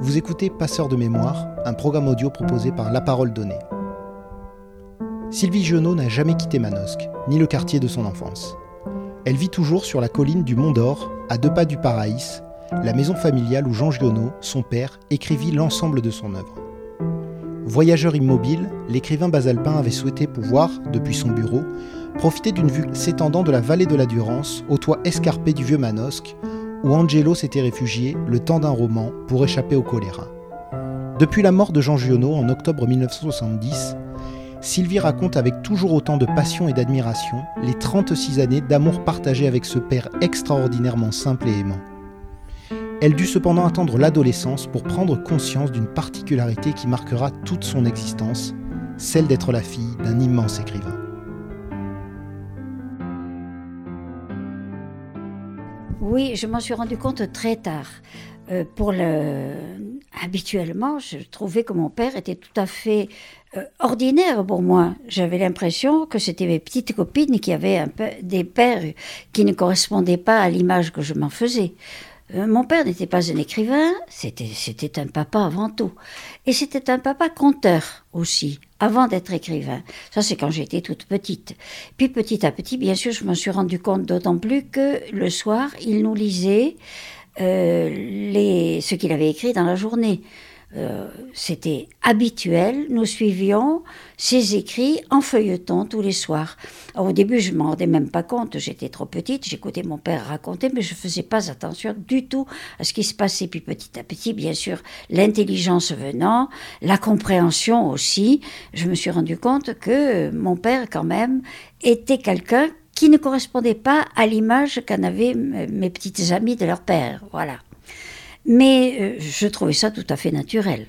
Vous écoutez Passeur de mémoire, un programme audio proposé par La Parole Donnée. Sylvie Genot n'a jamais quitté Manosque, ni le quartier de son enfance. Elle vit toujours sur la colline du Mont d'Or, à deux pas du Paraïs, la maison familiale où Jean Giono, son père, écrivit l'ensemble de son œuvre. Voyageur immobile, l'écrivain basalpin avait souhaité pouvoir, depuis son bureau, profiter d'une vue s'étendant de la vallée de la Durance au toit escarpé du vieux Manosque, où Angelo s'était réfugié, le temps d'un roman, pour échapper au choléra. Depuis la mort de Jean Giono en octobre 1970, Sylvie raconte avec toujours autant de passion et d'admiration les 36 années d'amour partagé avec ce père extraordinairement simple et aimant. Elle dut cependant attendre l'adolescence pour prendre conscience d'une particularité qui marquera toute son existence, celle d'être la fille d'un immense écrivain. Oui, je m'en suis rendu compte très tard. Euh, pour le... Habituellement, je trouvais que mon père était tout à fait euh, ordinaire pour moi. J'avais l'impression que c'était mes petites copines qui avaient un peu des pères qui ne correspondaient pas à l'image que je m'en faisais. Euh, mon père n'était pas un écrivain, c'était, un papa avant tout. Et c'était un papa conteur aussi, avant d'être écrivain. Ça, c'est quand j'étais toute petite. Puis petit à petit, bien sûr, je m'en suis rendu compte d'autant plus que le soir, il nous lisait euh, les, ce qu'il avait écrit dans la journée. Euh, c'était habituel, nous suivions ses écrits en feuilleton tous les soirs. au début, je ne m'en rendais même pas compte, j'étais trop petite, j'écoutais mon père raconter, mais je ne faisais pas attention du tout à ce qui se passait. Puis petit à petit, bien sûr, l'intelligence venant, la compréhension aussi, je me suis rendu compte que mon père, quand même, était quelqu'un qui ne correspondait pas à l'image qu'en avaient mes petites amies de leur père. Voilà. Mais euh, je trouvais ça tout à fait naturel.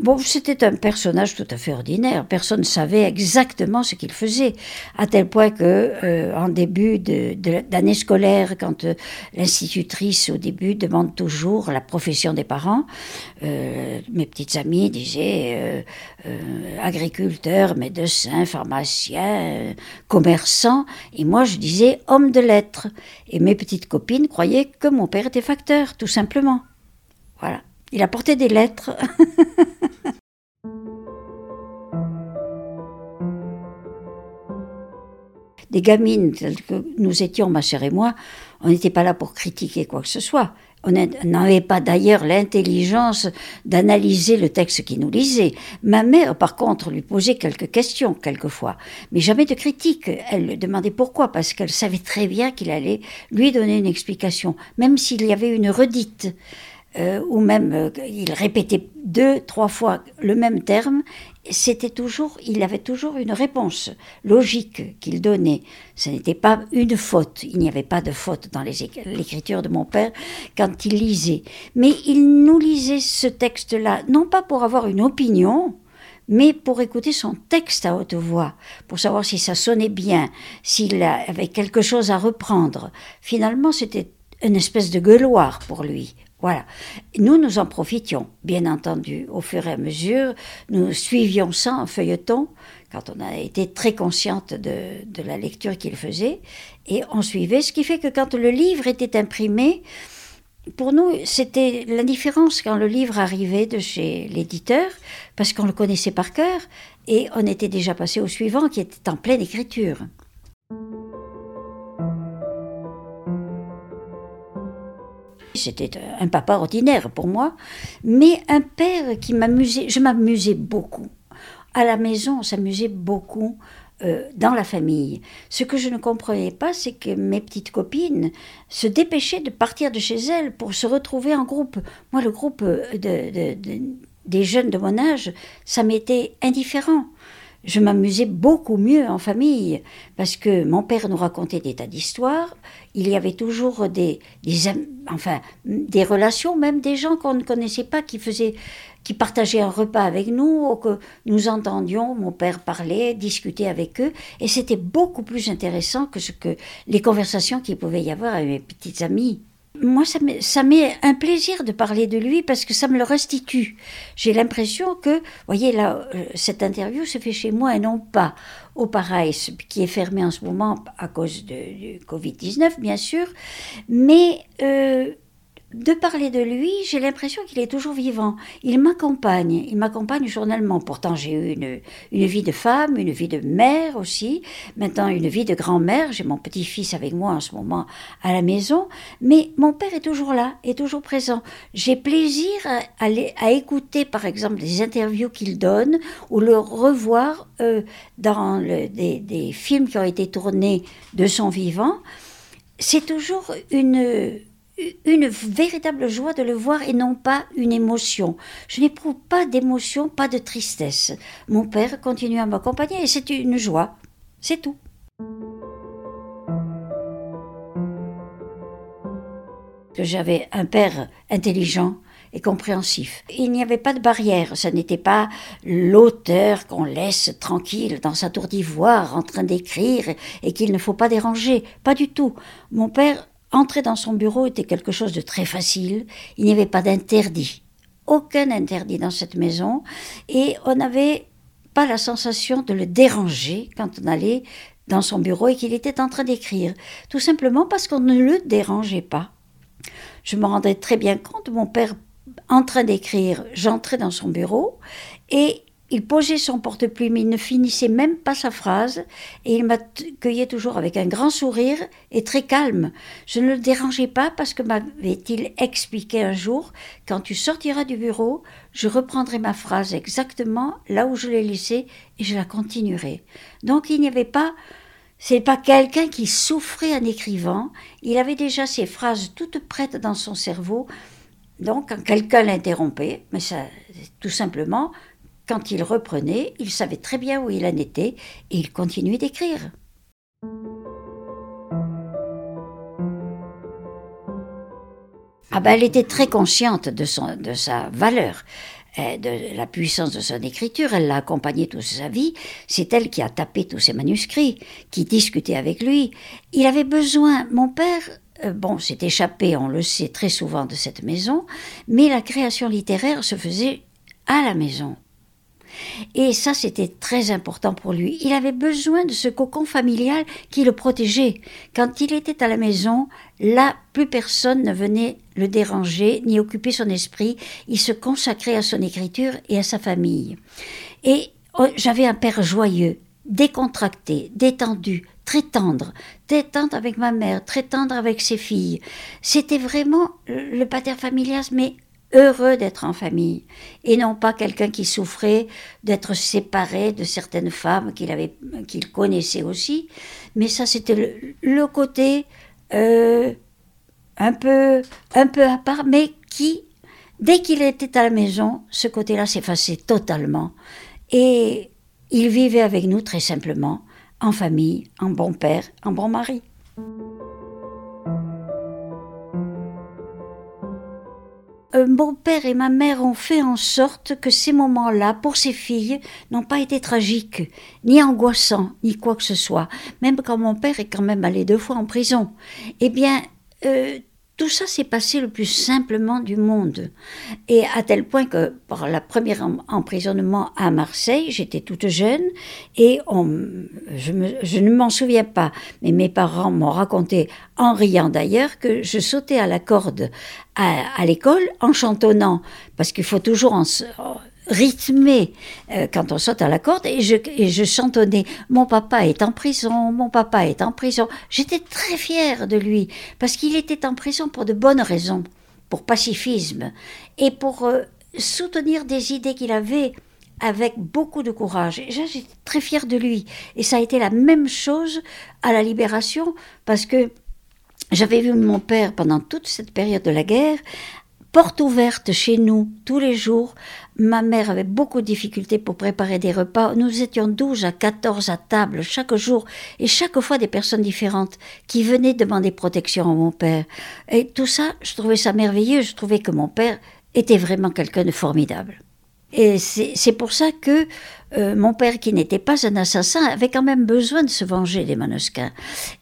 Bon, c'était un personnage tout à fait ordinaire. Personne ne savait exactement ce qu'il faisait, à tel point que, euh, en début d'année scolaire, quand euh, l'institutrice au début demande toujours la profession des parents, euh, mes petites amies disaient agriculteur, médecin, pharmacien, commerçant, et moi je disais homme de lettres. Et mes petites copines croyaient que mon père était facteur, tout simplement. Voilà. Il apportait des lettres. des gamines telles que nous étions, ma sœur et moi, on n'était pas là pour critiquer quoi que ce soit. On n'avait pas d'ailleurs l'intelligence d'analyser le texte qui nous lisait. Ma mère, par contre, lui posait quelques questions quelquefois, mais jamais de critique. Elle demandait pourquoi, parce qu'elle savait très bien qu'il allait lui donner une explication, même s'il y avait une redite. Euh, ou même euh, il répétait deux, trois fois le même terme, c'était toujours, il avait toujours une réponse logique qu'il donnait. Ce n'était pas une faute. Il n'y avait pas de faute dans l'écriture de mon père quand il lisait. Mais il nous lisait ce texte-là, non pas pour avoir une opinion, mais pour écouter son texte à haute voix, pour savoir si ça sonnait bien, s'il avait quelque chose à reprendre. Finalement, c'était une espèce de gueuloir pour lui. Nous, nous en profitions, bien entendu, au fur et à mesure. Nous suivions ça en feuilleton, quand on a été très consciente de, de la lecture qu'il faisait, et on suivait, ce qui fait que quand le livre était imprimé, pour nous, c'était l'indifférence quand le livre arrivait de chez l'éditeur, parce qu'on le connaissait par cœur, et on était déjà passé au suivant qui était en pleine écriture. C'était un papa ordinaire pour moi, mais un père qui m'amusait. Je m'amusais beaucoup. À la maison, on s'amusait beaucoup. Euh, dans la famille. Ce que je ne comprenais pas, c'est que mes petites copines se dépêchaient de partir de chez elles pour se retrouver en groupe. Moi, le groupe des jeunes de mon âge, ça m'était indifférent je m'amusais beaucoup mieux en famille parce que mon père nous racontait des tas d'histoires. Il y avait toujours des, des, enfin, des relations, même des gens qu'on ne connaissait pas qui faisaient, qui partageaient un repas avec nous ou que nous entendions mon père parler, discuter avec eux. Et c'était beaucoup plus intéressant que ce que les conversations qu'il pouvait y avoir avec mes petites amies. Moi, ça m'est un plaisir de parler de lui parce que ça me le restitue. J'ai l'impression que, voyez, là, euh, cette interview se fait chez moi et non pas au Paradis, qui est fermé en ce moment à cause de, du Covid-19, bien sûr. Mais euh, de parler de lui, j'ai l'impression qu'il est toujours vivant. Il m'accompagne, il m'accompagne journellement. Pourtant, j'ai eu une, une, vie de femme, une vie de mère aussi, maintenant une vie de grand-mère. J'ai mon petit-fils avec moi en ce moment à la maison, mais mon père est toujours là, est toujours présent. J'ai plaisir à, à, écouter, par exemple, des interviews qu'il donne ou le revoir euh, dans des, des films qui ont été tournés de son vivant. C'est toujours une une véritable joie de le voir et non pas une émotion. Je n'éprouve pas d'émotion, pas de tristesse. Mon père continue à m'accompagner et c'est une joie. C'est tout. Que j'avais un père intelligent et compréhensif. Il n'y avait pas de barrière, ce n'était pas l'auteur qu'on laisse tranquille dans sa tour d'ivoire en train d'écrire et qu'il ne faut pas déranger. Pas du tout. Mon père Entrer dans son bureau était quelque chose de très facile. Il n'y avait pas d'interdit. Aucun interdit dans cette maison. Et on n'avait pas la sensation de le déranger quand on allait dans son bureau et qu'il était en train d'écrire. Tout simplement parce qu'on ne le dérangeait pas. Je me rendais très bien compte, mon père en train d'écrire, j'entrais dans son bureau et il posait son porte-plume, il ne finissait même pas sa phrase, et il m'accueillait toujours avec un grand sourire et très calme. Je ne le dérangeais pas parce que m'avait-il expliqué un jour, quand tu sortiras du bureau, je reprendrai ma phrase exactement là où je l'ai laissée et je la continuerai. Donc il n'y avait pas c'est pas quelqu'un qui souffrait en écrivant, il avait déjà ses phrases toutes prêtes dans son cerveau. Donc, quand quelqu'un l'interrompait, mais ça, tout simplement, quand il reprenait, il savait très bien où il en était et il continuait d'écrire. Ah ben, elle était très consciente de, son, de sa valeur, euh, de la puissance de son écriture. Elle l'a accompagné toute sa vie. C'est elle qui a tapé tous ses manuscrits, qui discutait avec lui. Il avait besoin. Mon père euh, bon, s'est échappé, on le sait très souvent, de cette maison, mais la création littéraire se faisait à la maison. Et ça, c'était très important pour lui. Il avait besoin de ce cocon familial qui le protégeait. Quand il était à la maison, là, plus personne ne venait le déranger ni occuper son esprit. Il se consacrait à son écriture et à sa famille. Et oh, j'avais un père joyeux, décontracté, détendu, très tendre, très tendre avec ma mère, très tendre avec ses filles. C'était vraiment le pater familias, mais heureux d'être en famille et non pas quelqu'un qui souffrait d'être séparé de certaines femmes qu'il connaissait aussi. Mais ça c'était le, côté euh, un peu un peu à part mais qui dès qu'il était à la maison ce côté-là s'effaçait totalement. Et il vivait avec nous très simplement en famille en bon père en bon mari Euh, mon père et ma mère ont fait en sorte que ces moments-là, pour ces filles, n'ont pas été tragiques, ni angoissants, ni quoi que ce soit, même quand mon père est quand même allé deux fois en prison. Eh bien, euh, tout ça s'est passé le plus simplement du monde. Et à tel point que, pour la première emprisonnement à Marseille, j'étais toute jeune et on, je, je ne m'en souviens pas, mais mes parents m'ont raconté, en riant d'ailleurs, que je sautais à la corde à, à l'école en chantonnant, parce qu'il faut toujours en, rythmé euh, quand on saute à la corde et je, chantonnais Mon papa est en prison, mon papa est en prison. J'étais très fière de lui parce qu'il était en prison pour de bonnes raisons, pour pacifisme et pour euh, soutenir des idées qu'il avait avec beaucoup de courage. J'étais très fière de lui. Et ça a été la même chose à la libération parce que j'avais vu mon père pendant toute cette période de la guerre porte ouverte chez nous tous les jours. Ma mère avait beaucoup de difficultés pour préparer des repas. Nous étions 12 à 14 à table chaque jour et chaque fois des personnes différentes qui venaient demander protection à mon père. Et tout ça, je trouvais ça merveilleux. Je trouvais que mon père était vraiment quelqu'un de formidable. Et c'est pour ça que euh, mon père, qui n'était pas un assassin, avait quand même besoin de se venger des manuscrits.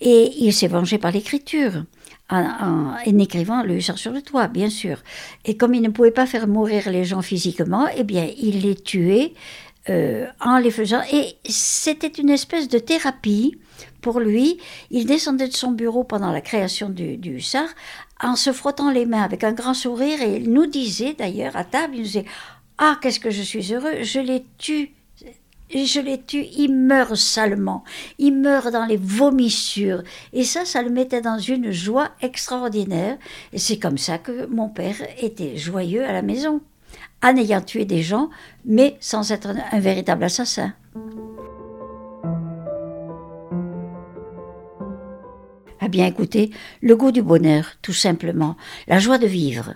Et il s'est vengé par l'écriture en, écrivant le hussard sur le toit, bien sûr. Et comme il ne pouvait pas faire mourir les gens physiquement, eh bien, il les tuait euh, en les faisant. Et c'était une espèce de thérapie pour lui. Il descendait de son bureau pendant la création du, Hussard en se frottant les mains avec un grand sourire et il nous disait d'ailleurs à table, il nous disait Ah, qu'est-ce que je suis heureux, je l'ai tué je les tue, il meurt salement, il meurt dans les vomissures. Et ça, ça le mettait dans une joie extraordinaire. Et c'est comme ça que mon père était joyeux à la maison, en ayant tué des gens, mais sans être un, véritable assassin. Ah bien écoutez, le goût du bonheur, tout simplement, la joie de vivre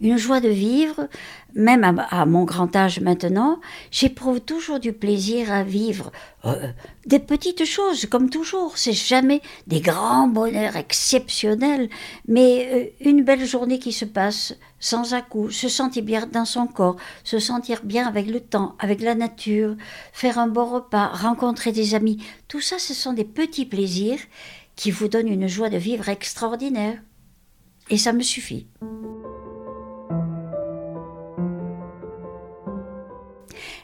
une joie de vivre, même à, mon grand âge maintenant, j'éprouve toujours du plaisir à vivre euh, des petites choses, comme toujours. C'est jamais des grands bonheurs exceptionnels, mais euh, une belle journée qui se passe sans à coup, se sentir bien dans son corps, se sentir bien avec le temps, avec la nature, faire un bon repas, rencontrer des amis. Tout ça, ce sont des petits plaisirs qui vous donnent une joie de vivre extraordinaire. Et ça me suffit.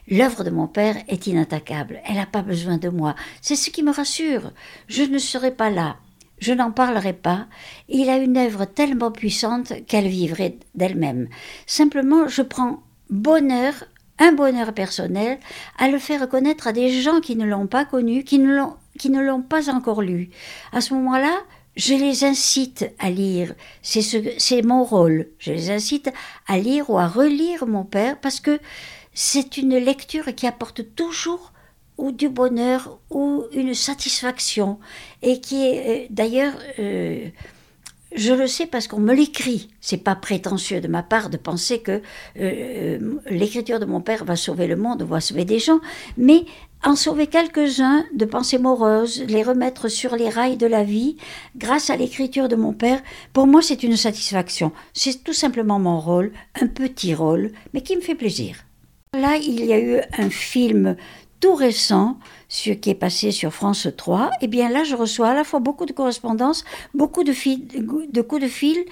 L'œuvre de mon père est inattaquable. Elle n'a pas besoin de moi. C'est ce qui me rassure. Je ne serai pas là. Je n'en parlerai pas. Il a une œuvre tellement puissante qu'elle vivrait d'elle-même. Simplement, je prends bonheur, un bonheur personnel, à le faire connaître à des gens qui ne l'ont pas connu, qui ne l'ont, qui ne l'ont pas encore lu. À ce moment-là, je les incite à lire. C'est ce, c'est mon rôle. Je les incite à lire ou à relire mon père parce que c'est une lecture qui apporte toujours ou du bonheur ou une satisfaction et qui est euh, d'ailleurs euh, je le sais parce qu'on me l'écrit. C'est pas prétentieux de ma part de penser que euh, l'écriture de mon père va sauver le monde, va sauver des gens, mais en sauver quelques-uns de pensées moroses, les remettre sur les rails de la vie, grâce à l'écriture de mon père, pour moi c'est une satisfaction. C'est tout simplement mon rôle, un petit rôle, mais qui me fait plaisir. Là, il y a eu un film tout récent, ce qui est passé sur France 3. Et eh bien là, je reçois à la fois beaucoup de correspondances, beaucoup de, de coups de fil,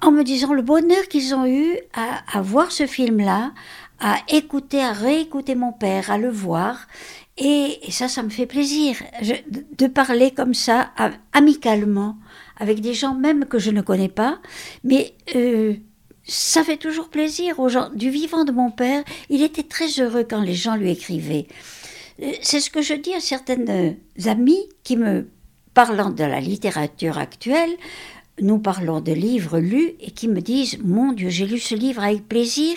en me disant le bonheur qu'ils ont eu à, voir ce film-là, à écouter, à réécouter mon père, à le voir. Et, ça, ça me fait plaisir de, parler comme ça, amicalement, avec des gens même que je ne connais pas, mais euh, ça fait toujours plaisir aux gens. Du vivant de mon père, il était très heureux quand les gens lui écrivaient. Euh, c'est ce que je dis à certaines euh, amies qui me, parlant de la littérature actuelle, nous parlons de livres lus et qui me disent Mon Dieu, j'ai lu ce livre avec plaisir.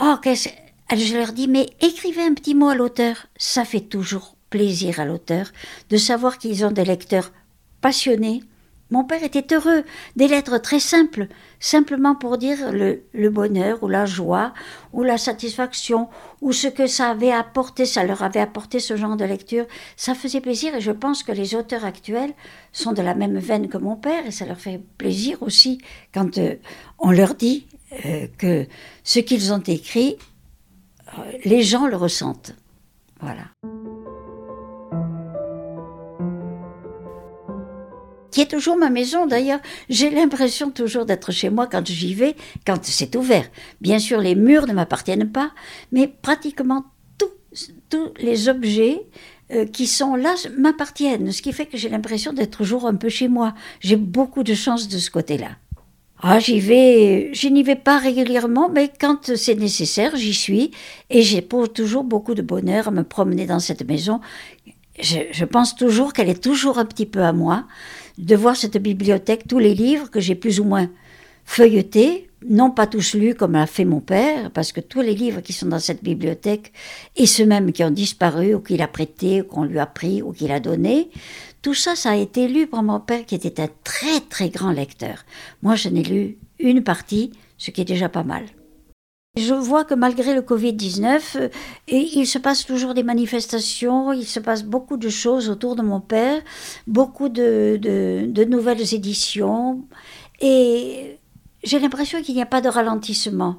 Oh, qu'est-ce. Je leur dis Mais écrivez un petit mot à l'auteur. Ça fait toujours plaisir à l'auteur de savoir qu'ils ont des lecteurs passionnés mon père était heureux, des lettres très simples, simplement pour dire le, bonheur ou la joie ou la satisfaction ou ce que ça avait apporté, ça leur avait apporté ce genre de lecture. Ça faisait plaisir et je pense que les auteurs actuels sont de la même veine que mon père et ça leur fait plaisir aussi quand euh, on leur dit euh, que ce qu'ils ont écrit, euh, les gens le ressentent. Voilà. Qui est toujours ma maison d'ailleurs. J'ai l'impression toujours d'être chez moi quand j'y vais, quand c'est ouvert. Bien sûr, les murs ne m'appartiennent pas, mais pratiquement tous les objets euh, qui sont là m'appartiennent, ce qui fait que j'ai l'impression d'être toujours un peu chez moi. J'ai beaucoup de chance de ce côté-là. Ah, j'y vais, je n'y vais pas régulièrement, mais quand c'est nécessaire, j'y suis, et j'éprouve toujours beaucoup de bonheur à me promener dans cette maison. Je pense toujours qu'elle est toujours un petit peu à moi de voir cette bibliothèque, tous les livres que j'ai plus ou moins feuilletés, non pas tous lus comme l'a fait mon père, parce que tous les livres qui sont dans cette bibliothèque, et ceux mêmes qui ont disparu, ou qu'il a prêté, ou qu'on lui a pris, ou qu'il a donné, tout ça, ça a été lu par mon père qui était un très très grand lecteur. Moi, je n'ai lu une partie, ce qui est déjà pas mal. Je vois que malgré le Covid-19, euh, il se passe toujours des manifestations, il se passe beaucoup de choses autour de mon père, beaucoup de, nouvelles éditions, et j'ai l'impression qu'il n'y a pas de ralentissement.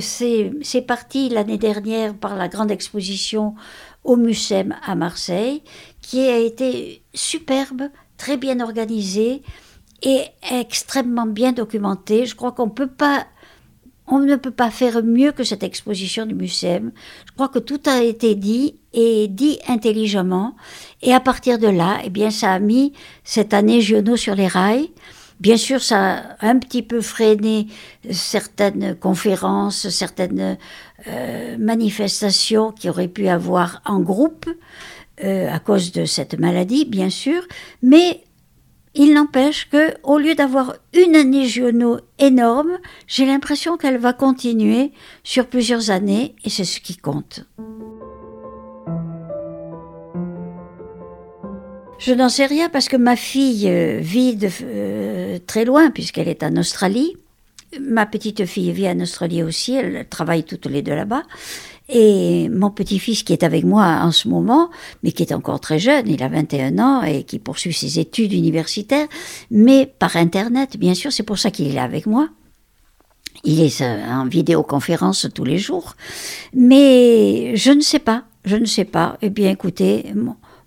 C'est parti l'année dernière par la grande exposition au Mucem à Marseille, qui a été superbe, très bien organisée et extrêmement bien documentée. Je crois qu'on ne peut pas on ne peut pas faire mieux que cette exposition du muséum. Je crois que tout a été dit et dit intelligemment. Et à partir de là, eh bien, ça a mis cette année Giono sur les rails. Bien sûr, ça a un petit peu freiné certaines conférences, certaines euh, manifestations qui auraient pu avoir en groupe euh, à cause de cette maladie, bien sûr, mais il n'empêche que, au lieu d'avoir une année Giono énorme, j'ai l'impression qu'elle va continuer sur plusieurs années, et c'est ce qui compte. Je n'en sais rien parce que ma fille euh, vit euh, très loin puisqu'elle est en Australie. Ma petite fille vit en Australie aussi, elle travaille toutes les deux là-bas. Et mon petit-fils qui est avec moi en ce moment, mais qui est encore très jeune, il a 21 ans et qui poursuit ses études universitaires, mais par Internet, bien sûr, c'est pour ça qu'il est avec moi. Il est euh, en vidéoconférence tous les jours. Mais je ne sais pas, je ne sais pas. Eh bien, écoutez,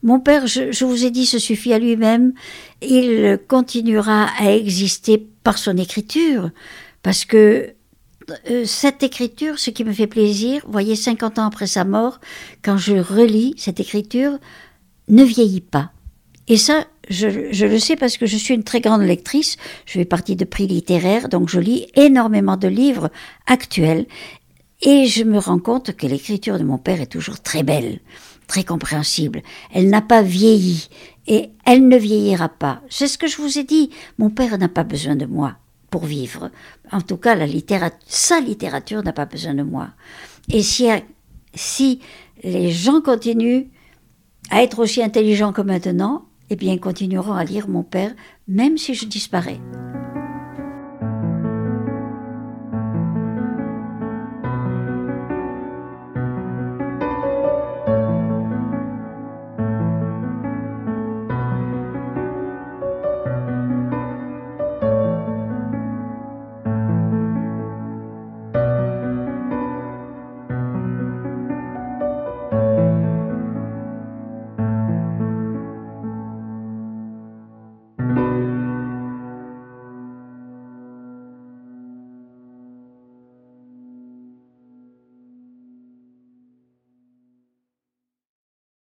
mon père, je, vous ai dit, se suffit à lui-même. Il continuera à exister par son écriture, parce que euh, cette écriture, ce qui me fait plaisir, voyez, 50 ans après sa mort, quand je relis cette écriture, ne vieillit pas. Et ça, je, je, le sais parce que je suis une très grande lectrice, je fais partie de prix littéraires, donc je lis énormément de livres actuels, et je me rends compte que l'écriture de mon père est toujours très belle très compréhensible. Elle n'a pas vieilli et elle ne vieillira pas. C'est ce que je vous ai dit. Mon père n'a pas besoin de moi pour vivre. En tout cas, la littérature, sa littérature n'a pas besoin de moi. Et si, si les gens continuent à être aussi intelligents que maintenant, eh bien, ils continueront à lire mon père, même si je disparais.